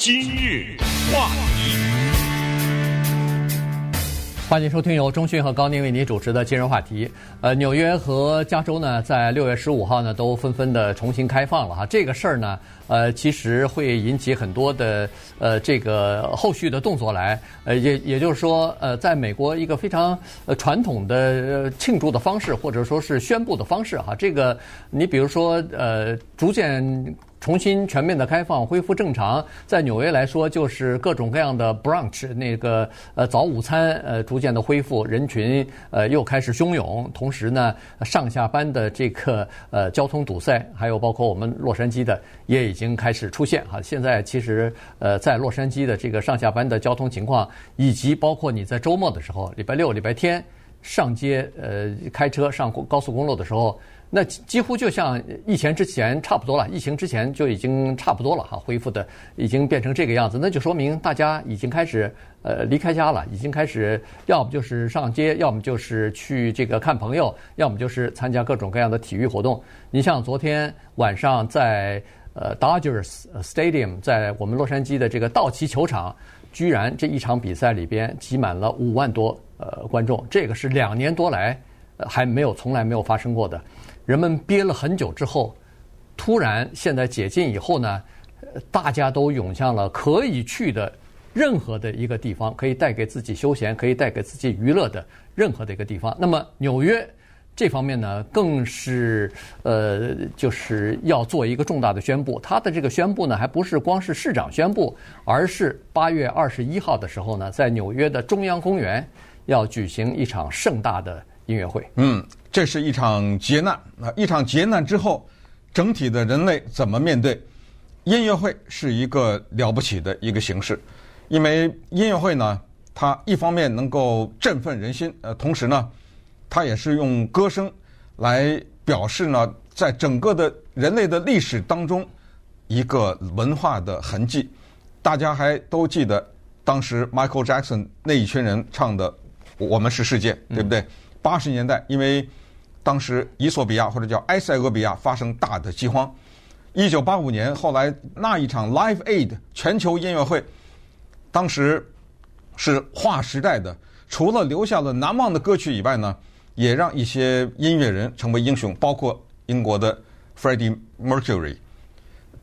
今日话题，欢迎收听由中讯和高宁为您主持的今日话题。呃，纽约和加州呢，在六月十五号呢，都纷纷的重新开放了哈。这个事儿呢，呃，其实会引起很多的呃这个后续的动作来。呃，也也就是说，呃，在美国一个非常呃传统的庆祝的方式，或者说是宣布的方式哈。这个你比如说，呃，逐渐。重新全面的开放，恢复正常，在纽约来说，就是各种各样的 brunch，那个呃早午餐呃逐渐的恢复，人群呃又开始汹涌，同时呢，上下班的这个呃交通堵塞，还有包括我们洛杉矶的也已经开始出现哈。现在其实呃在洛杉矶的这个上下班的交通情况，以及包括你在周末的时候，礼拜六、礼拜天上街呃开车上高速公路的时候。那几乎就像疫情之前差不多了，疫情之前就已经差不多了哈，恢复的已经变成这个样子，那就说明大家已经开始呃离开家了，已经开始要么就是上街，要么就是去这个看朋友，要么就是参加各种各样的体育活动。你像昨天晚上在呃 Dodgers Stadium，在我们洛杉矶的这个道奇球场，居然这一场比赛里边挤满了五万多呃观众，这个是两年多来还没有从来没有发生过的。人们憋了很久之后，突然现在解禁以后呢，大家都涌向了可以去的任何的一个地方，可以带给自己休闲、可以带给自己娱乐的任何的一个地方。那么纽约这方面呢，更是呃，就是要做一个重大的宣布。他的这个宣布呢，还不是光是市长宣布，而是八月二十一号的时候呢，在纽约的中央公园要举行一场盛大的音乐会。嗯。这是一场劫难啊！一场劫难之后，整体的人类怎么面对？音乐会是一个了不起的一个形式，因为音乐会呢，它一方面能够振奋人心，呃，同时呢，它也是用歌声来表示呢，在整个的人类的历史当中，一个文化的痕迹。大家还都记得当时 Michael Jackson 那一群人唱的《我们是世界》，对不对？八十年代，因为当时，伊索比亚或者叫埃塞俄比亚发生大的饥荒。一九八五年，后来那一场 Live Aid 全球音乐会，当时是划时代的。除了留下了难忘的歌曲以外呢，也让一些音乐人成为英雄，包括英国的 Freddie Mercury。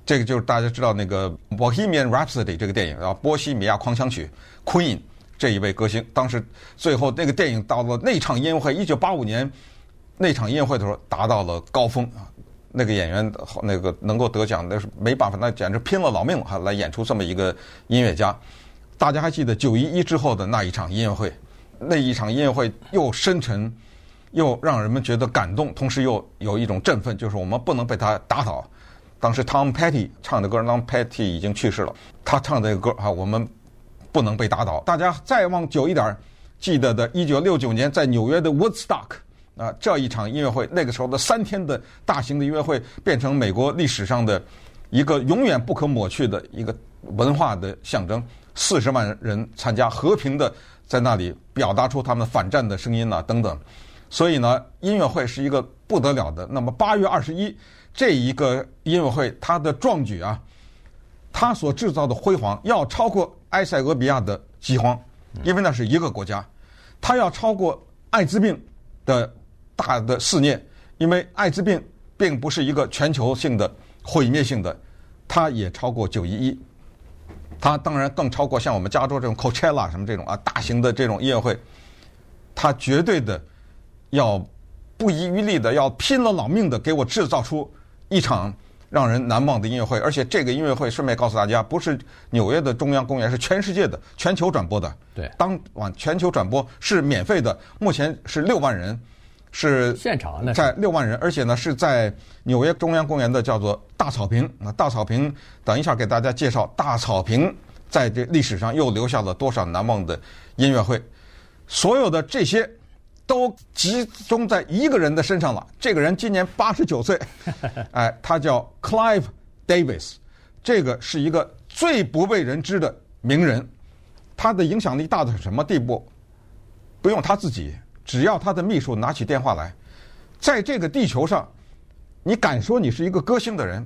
这个就是大家知道那个《Bohemian Rhapsody》这个电影啊，《波西米亚狂想曲》Queen 这一位歌星，当时最后那个电影到了那场音乐会，一九八五年。那场音乐会的时候达到了高峰啊，那个演员那个能够得奖，那是没办法，那简直拼了老命哈来演出这么一个音乐家。大家还记得九一一之后的那一场音乐会，那一场音乐会又深沉，又让人们觉得感动，同时又有一种振奋，就是我们不能被他打倒。当时 Tom Petty 唱的歌，Tom Petty 已经去世了，他唱的这个歌哈，我们不能被打倒。大家再往久一点，记得的，一九六九年在纽约的 Woodstock。啊，这一场音乐会，那个时候的三天的大型的音乐会，变成美国历史上的一个永远不可抹去的一个文化的象征。四十万人参加，和平的在那里表达出他们反战的声音呐，等等。所以呢，音乐会是一个不得了的。那么八月二十一这一个音乐会，它的壮举啊，它所制造的辉煌，要超过埃塞俄比亚的饥荒，因为那是一个国家，它要超过艾滋病的。大的肆虐，因为艾滋病并不是一个全球性的毁灭性的，它也超过九一一，它当然更超过像我们加州这种 Coachella 什么这种啊大型的这种音乐会，它绝对的要不遗余力的要拼了老命的给我制造出一场让人难忘的音乐会，而且这个音乐会顺便告诉大家，不是纽约的中央公园，是全世界的全球转播的，对，当晚全球转播是免费的，目前是六万人。是现场呢，在六万人，而且呢是在纽约中央公园的叫做大草坪。那大草坪，等一下给大家介绍大草坪在这历史上又留下了多少难忘的音乐会。所有的这些都集中在一个人的身上了。这个人今年八十九岁，哎，他叫 Clive Davis，这个是一个最不为人知的名人。他的影响力大到什么地步？不用他自己。只要他的秘书拿起电话来，在这个地球上，你敢说你是一个歌星的人，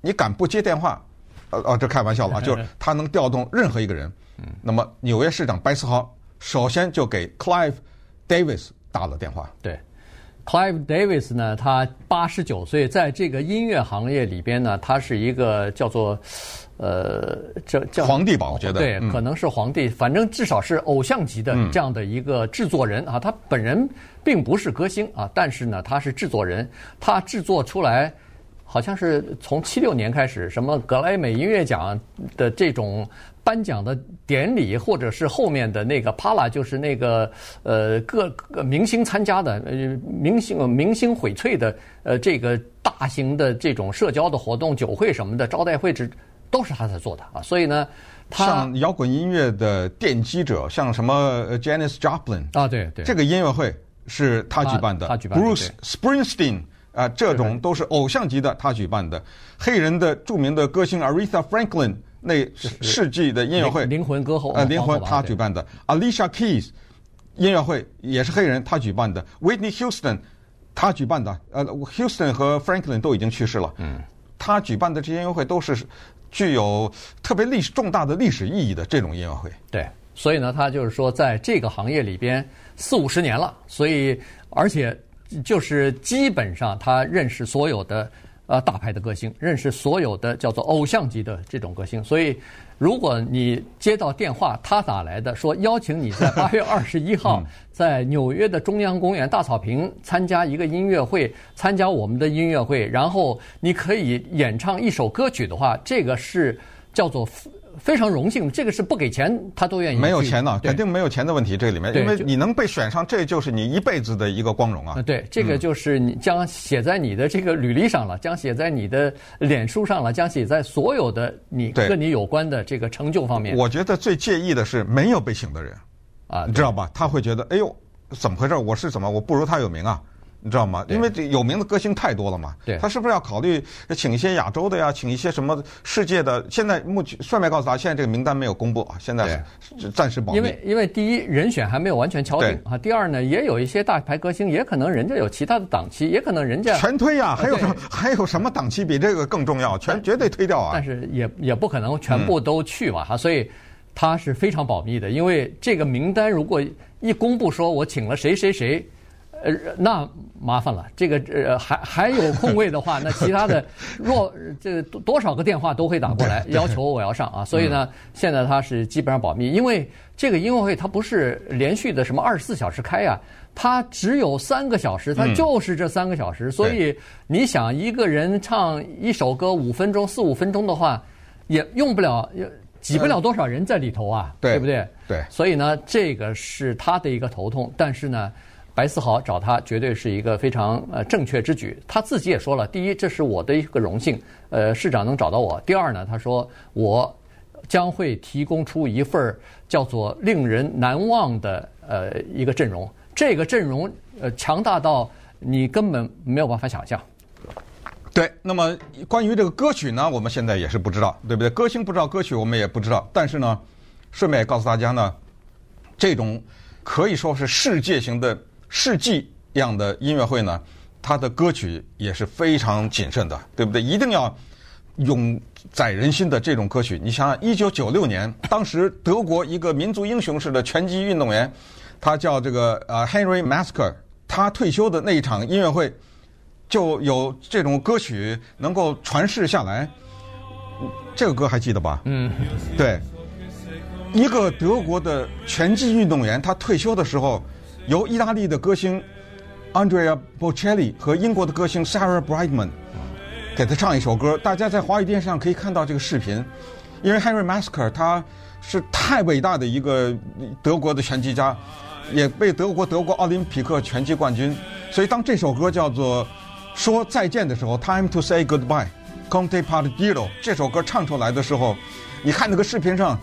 你敢不接电话，呃哦，这开玩笑了，就是他能调动任何一个人。那么纽约市长白思豪首先就给 Clive Davis 打了电话。对，Clive Davis 呢，他八十九岁，在这个音乐行业里边呢，他是一个叫做呃，这叫皇帝吧？我觉得对，可能是皇帝，反正至少是偶像级的这样的一个制作人啊。他本人并不是歌星啊，但是呢，他是制作人，他制作出来。好像是从七六年开始，什么格莱美音乐奖的这种颁奖的典礼，或者是后面的那个 Pala，，就是那个呃各个明星参加的呃明星明星荟萃的呃这个大型的这种社交的活动、酒会什么的招待会，这都是他在做的啊。所以呢，他像摇滚音乐的奠基者，像什么 Janis Joplin 啊，对对，这个音乐会是他举办的，他，他举办的，Bruce Springsteen。啊，这种都是偶像级的，他举办的。黑人的著名的歌星 Aretha Franklin 那世纪的音乐会，灵魂歌后，呃，灵魂他举办的，Alicia Keys 音乐会也是黑人，他举办的，Whitney Houston 他举办的，呃，Houston 和 Franklin 都已经去世了，嗯，他举办的这些音乐会都是具有特别历史重大的历史意义的这种音乐会。对，所以呢，他就是说，在这个行业里边四五十年了，所以而且。就是基本上他认识所有的呃大牌的歌星，认识所有的叫做偶像级的这种歌星。所以，如果你接到电话，他打来的说邀请你在 八月二十一号在纽约的中央公园大草坪参加一个音乐会，参加我们的音乐会，然后你可以演唱一首歌曲的话，这个是叫做。非常荣幸，这个是不给钱他都愿意。没有钱呢，肯定没有钱的问题。这里面，因为你能被选上，这就是你一辈子的一个光荣啊。对，这个就是你将写在你的这个履历上了，将写在你的脸书上了，将写在所有的你跟你有关的这个成就方面。我觉得最介意的是没有被请的人啊，你知道吧？他会觉得，哎呦，怎么回事？我是怎么？我不如他有名啊。你知道吗？因为这有名的歌星太多了嘛。对。他是不是要考虑请一些亚洲的呀？请一些什么世界的？现在目前顺便告诉大家，现在这个名单没有公布啊，现在暂时保密。因为因为第一人选还没有完全敲定啊。第二呢，也有一些大牌歌星，也可能人家有其他的档期，也可能人家全推呀。还有什么 还有什么档期比这个更重要？全绝对推掉啊。但是也也不可能全部都去嘛哈，所以他是非常保密的。因为这个名单如果一公布说我请了谁谁谁。呃，那麻烦了。这个呃，还还有空位的话，那其他的若 这个多多少个电话都会打过来，要求我要上啊。所以呢，现在他是基本上保密，因为这个音乐会它不是连续的什么二十四小时开呀，它只有三个小时，它就是这三个小时。所以你想一个人唱一首歌五分钟、四五分钟的话，也用不了，挤不了多少人在里头啊，对不对？对。所以呢，这个是他的一个头痛，但是呢。白思豪找他绝对是一个非常呃正确之举。他自己也说了，第一，这是我的一个荣幸，呃，市长能找到我。第二呢，他说我将会提供出一份叫做令人难忘的呃一个阵容。这个阵容呃强大到你根本没有办法想象。对，那么关于这个歌曲呢，我们现在也是不知道，对不对？歌星不知道，歌曲我们也不知道。但是呢，顺便告诉大家呢，这种可以说是世界型的。世纪样的音乐会呢，它的歌曲也是非常谨慎的，对不对？一定要永载人心的这种歌曲。你想想，一九九六年，当时德国一个民族英雄式的拳击运动员，他叫这个呃 Henry Masker，他退休的那一场音乐会，就有这种歌曲能够传世下来。这个歌还记得吧？嗯，对，一个德国的拳击运动员，他退休的时候。由意大利的歌星 Andrea Bocelli 和英国的歌星 Sarah Brightman 给他唱一首歌，大家在华语电视上可以看到这个视频。因为 Henry Masker 他是太伟大的一个德国的拳击家，也被德国德国奥林匹克拳击冠军。所以当这首歌叫做说再见的时候，Time to say goodbye，Con te partirò，这首歌唱出来的时候，你看那个视频上，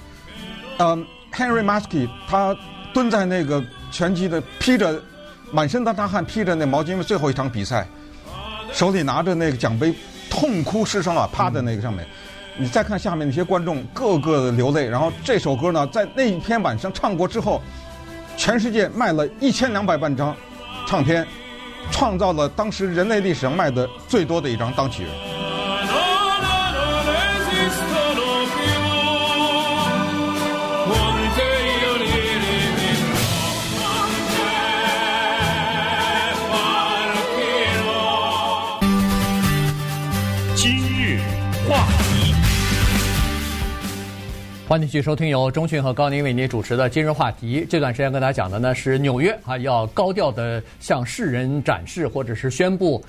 嗯，Henry Maske 他蹲在那个。拳击的披着满身的大汗，披着那毛巾，因为最后一场比赛，手里拿着那个奖杯，痛哭失声啊，趴在那个上面。你再看下面那些观众，个个的流泪。然后这首歌呢，在那一天晚上唱过之后，全世界卖了一千两百万张唱片，创造了当时人类历史上卖的最多的一张单曲。欢迎继续收听由中讯和高宁为您主持的今日话题。这段时间跟大家讲的呢是纽约啊，要高调的向世人展示或者是宣布，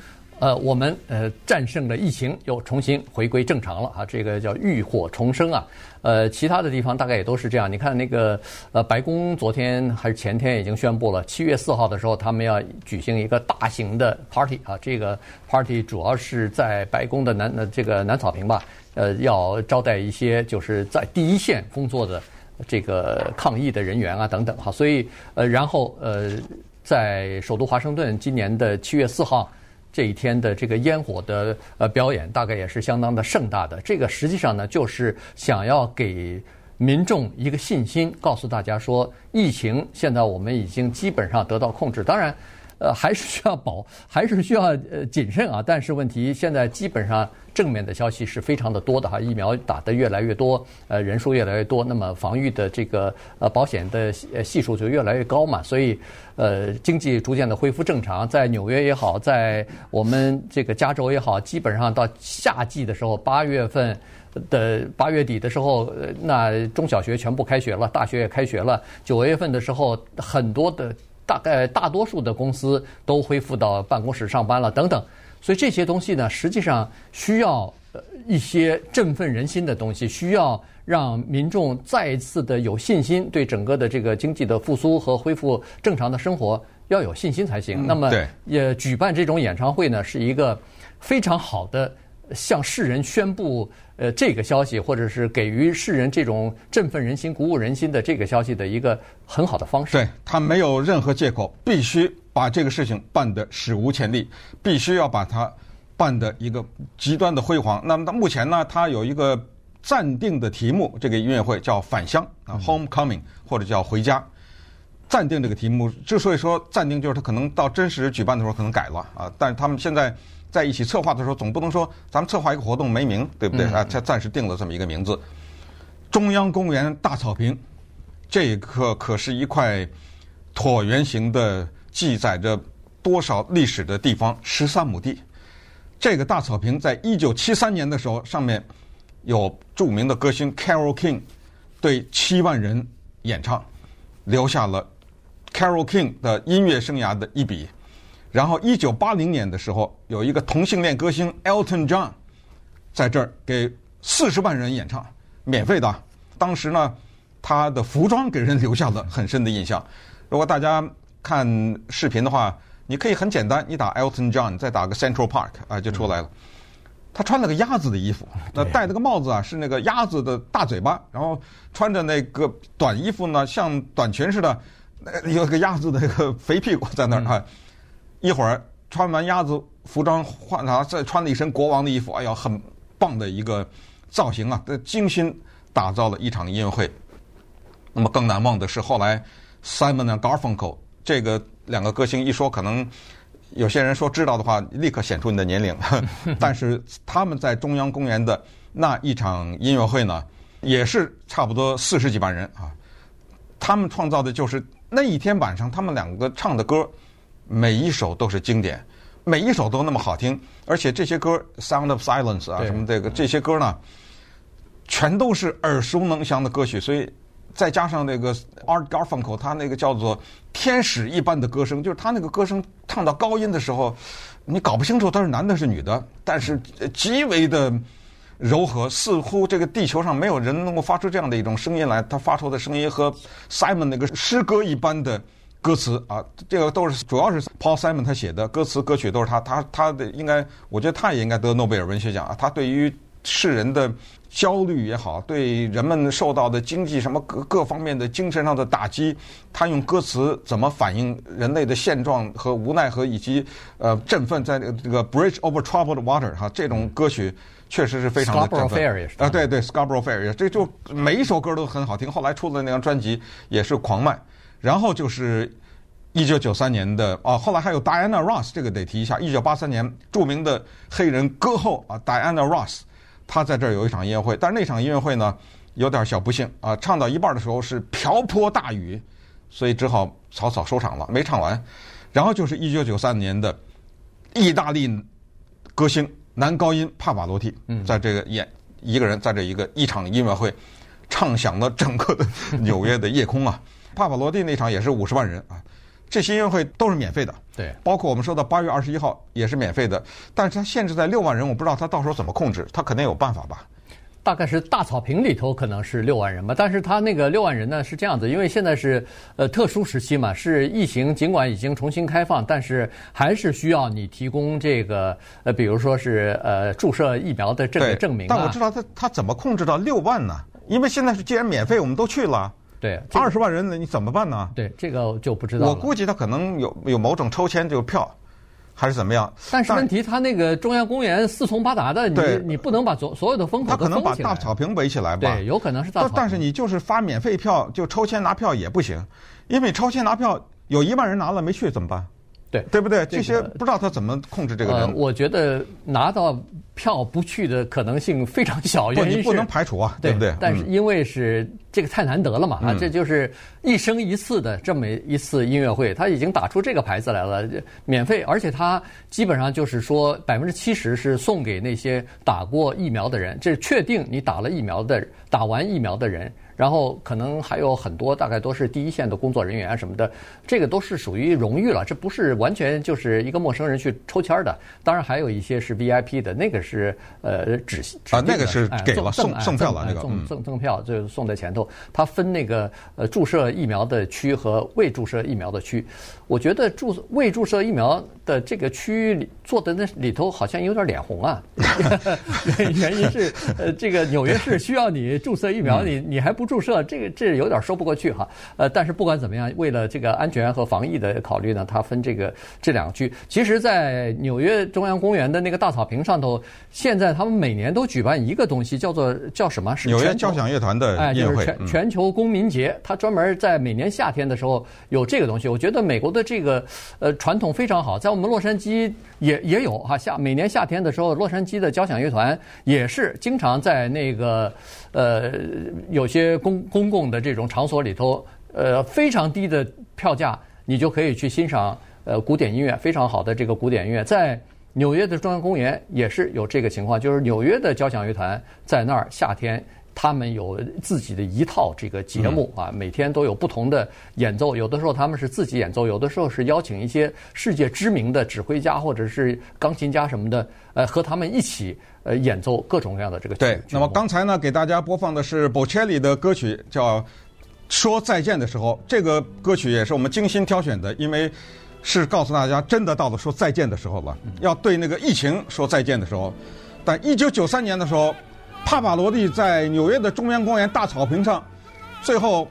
呃，我们呃战胜了疫情，又重新回归正常了啊。这个叫浴火重生啊。呃，其他的地方大概也都是这样。你看那个呃，白宫昨天还是前天已经宣布了，七月四号的时候他们要举行一个大型的 party 啊。这个 party 主要是在白宫的南呃这个南草坪吧。呃，要招待一些就是在第一线工作的这个抗疫的人员啊，等等哈，所以呃，然后呃，在首都华盛顿今年的七月四号这一天的这个烟火的呃表演，大概也是相当的盛大的。这个实际上呢，就是想要给民众一个信心，告诉大家说，疫情现在我们已经基本上得到控制。当然。呃，还是需要保，还是需要呃谨慎啊。但是问题现在基本上正面的消息是非常的多的哈，疫苗打得越来越多，呃，人数越来越多，那么防御的这个呃保险的系数就越来越高嘛。所以呃，经济逐渐的恢复正常，在纽约也好，在我们这个加州也好，基本上到夏季的时候，八月份的八月底的时候，那中小学全部开学了，大学也开学了。九月份的时候，很多的。大概大多数的公司都恢复到办公室上班了，等等，所以这些东西呢，实际上需要呃一些振奋人心的东西，需要让民众再一次的有信心，对整个的这个经济的复苏和恢复正常的生活要有信心才行。那么，也举办这种演唱会呢，是一个非常好的。向世人宣布，呃，这个消息，或者是给予世人这种振奋人心、鼓舞人心的这个消息的一个很好的方式。对，他没有任何借口，必须把这个事情办得史无前例，必须要把它办得一个极端的辉煌。那么到目前呢，他有一个暂定的题目，这个音乐会叫“返乡”啊，“Homecoming” 或者叫“回家”。暂定这个题目之所以说暂定，就是他可能到真实举办的时候可能改了啊，但是他们现在。在一起策划的时候，总不能说咱们策划一个活动没名，对不对啊？才暂时定了这么一个名字。中央公园大草坪，这个可是一块椭圆形的，记载着多少历史的地方，十三亩地。这个大草坪在一九七三年的时候，上面有著名的歌星 Carole King 对七万人演唱，留下了 Carole King 的音乐生涯的一笔。然后，一九八零年的时候，有一个同性恋歌星 Elton John 在这儿给四十万人演唱，免费的。当时呢，他的服装给人留下了很深的印象。如果大家看视频的话，你可以很简单，你打 Elton John，再打个 Central Park 啊，就出来了。他穿了个鸭子的衣服，那戴了个帽子啊，是那个鸭子的大嘴巴，然后穿着那个短衣服呢，像短裙似的，有个鸭子的一个肥屁股在那儿啊。一会儿穿完鸭子服装换啊，再穿了一身国王的衣服，哎呀，很棒的一个造型啊！精心打造了一场音乐会。那么更难忘的是后来 Simon and Garfunkel 这个两个歌星一说，可能有些人说知道的话，立刻显出你的年龄。但是他们在中央公园的那一场音乐会呢，也是差不多四十几万人啊。他们创造的就是那一天晚上他们两个唱的歌。每一首都是经典，每一首都那么好听，而且这些歌《Sound of Silence》啊，什么这个这些歌呢，全都是耳熟能详的歌曲。所以再加上那个 Art Garfunkel，他那个叫做天使一般的歌声，就是他那个歌声唱到高音的时候，你搞不清楚他是男的是女的，但是极为的柔和，似乎这个地球上没有人能够发出这样的一种声音来。他发出的声音和 Simon 那个诗歌一般的。歌词啊，这个都是主要是 Paul Simon 他写的歌词歌曲都是他，他他的应该，我觉得他也应该得诺贝尔文学奖啊。他对于世人的焦虑也好，对人们受到的经济什么各各方面的精神上的打击，他用歌词怎么反映人类的现状和无奈和以及呃振奋，在这个 Bridge Over Troubled Water 哈，这种歌曲确实是非常的振奋啊，对对，Scarborough Fair 这就每一首歌都很好听。后来出的那张专辑也是狂卖。然后就是一九九三年的啊，后来还有 Diana Ross，这个得提一下。一九八三年，著名的黑人歌后啊，Diana Ross，她在这儿有一场音乐会，但是那场音乐会呢有点小不幸啊，唱到一半的时候是瓢泼大雨，所以只好草草收场了，没唱完。然后就是一九九三年的意大利歌星男高音帕瓦罗蒂，在这个演一个人在这一个一场音乐会。唱响了整个的纽约的夜空啊！帕瓦罗蒂那场也是五十万人啊，这些音乐会都是免费的，对，包括我们说的八月二十一号也是免费的，但是它限制在六万人，我不知道他到时候怎么控制，他肯定有办法吧。大概是大草坪里头可能是六万人吧，但是他那个六万人呢是这样子，因为现在是呃特殊时期嘛，是疫情，尽管已经重新开放，但是还是需要你提供这个呃，比如说是呃注射疫苗的这个证明啊。但我知道他他怎么控制到六万呢？因为现在是既然免费，我们都去了，对，二十万人呢，你怎么办呢？对，这个就不知道。我估计他可能有有某种抽签这个票。还是怎么样？但是问题，他那个中央公园四通八达的，你你不能把所所有的风口。他可能把大草坪围起来吧？对，有可能是大草坪。但是你就是发免费票，就抽签拿票也不行，因为抽签拿票有一万人拿了没去怎么办？对，对不对？这些不知道他怎么控制这个人。呃，我觉得拿到票不去的可能性非常小，原因是你不能排除啊，对不对？但是因为是这个太难得了嘛，啊，这就是一生一次的这么一次音乐会，他已经打出这个牌子来了，免费，而且他基本上就是说百分之七十是送给那些打过疫苗的人，这是确定你打了疫苗的，打完疫苗的人。然后可能还有很多，大概都是第一线的工作人员啊什么的，这个都是属于荣誉了，这不是完全就是一个陌生人去抽签的。当然还有一些是 VIP 的，那个是呃指啊，那个是给了送送票了，那个赠赠赠票就送在前头。他分那个呃注射疫苗的区和未注射疫苗的区。我觉得注未注射疫苗的这个区域里做的那里头好像有点脸红啊，原因是呃这个纽约市需要你注射疫苗，你你还不注射，这个这有点说不过去哈。呃，但是不管怎么样，为了这个安全和防疫的考虑呢，它分这个这两个区。其实，在纽约中央公园的那个大草坪上头，现在他们每年都举办一个东西，叫做叫什么？是纽约交响乐团的哎，就是全全球公民节。他专门在每年夏天的时候有这个东西。我觉得美国。的这个呃传统非常好，在我们洛杉矶也也有哈夏每年夏天的时候，洛杉矶的交响乐团也是经常在那个呃有些公公共的这种场所里头，呃非常低的票价，你就可以去欣赏呃古典音乐，非常好的这个古典音乐，在纽约的中央公园也是有这个情况，就是纽约的交响乐团在那儿夏天。他们有自己的一套这个节目啊，每天都有不同的演奏。有的时候他们是自己演奏，有的时候是邀请一些世界知名的指挥家或者是钢琴家什么的，呃，和他们一起呃演奏各种各样的这个。对，那么刚才呢，给大家播放的是 Bocelli 的歌曲，叫《说再见的时候》。这个歌曲也是我们精心挑选的，因为是告诉大家，真的到了说再见的时候了，要对那个疫情说再见的时候。但一九九三年的时候。帕瓦罗蒂在纽约的中央公园大草坪上，最后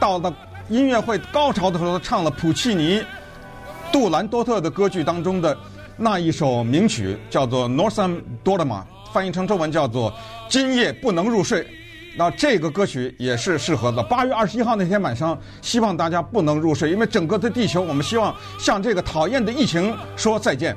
到了音乐会高潮的时候，唱了普契尼、杜兰多特的歌剧当中的那一首名曲，叫做《Nessun Dorma》，翻译成中文叫做《今夜不能入睡》。那这个歌曲也是适合的。八月二十一号那天晚上，希望大家不能入睡，因为整个的地球，我们希望向这个讨厌的疫情说再见。